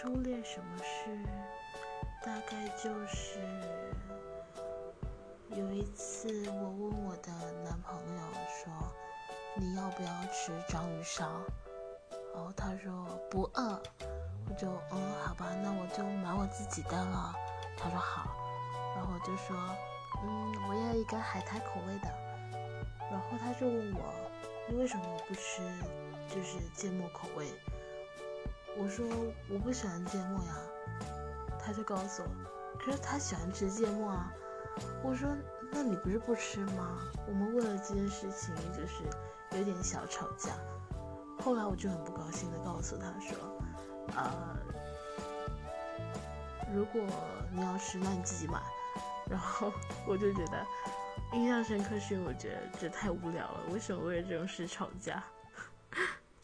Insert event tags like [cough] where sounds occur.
初恋什么事？大概就是有一次，我问我的男朋友说：“你要不要吃章鱼烧？”然后他说不饿，我就嗯好吧，那我就买我自己的了。他说好，然后我就说嗯我要一个海苔口味的。然后他就问我你为什么不吃就是芥末口味？我说我不喜欢芥末呀。他就告诉我，可是他喜欢吃芥末啊。我说那你不是不吃吗？我们为了这件事情就是有点小吵架。后来我就很不高兴的告诉他说，呃，如果你要吃，那你自己买。然后 [laughs] 我就觉得印象深刻，是因为我觉得这太无聊了，为什么为了这种事吵架？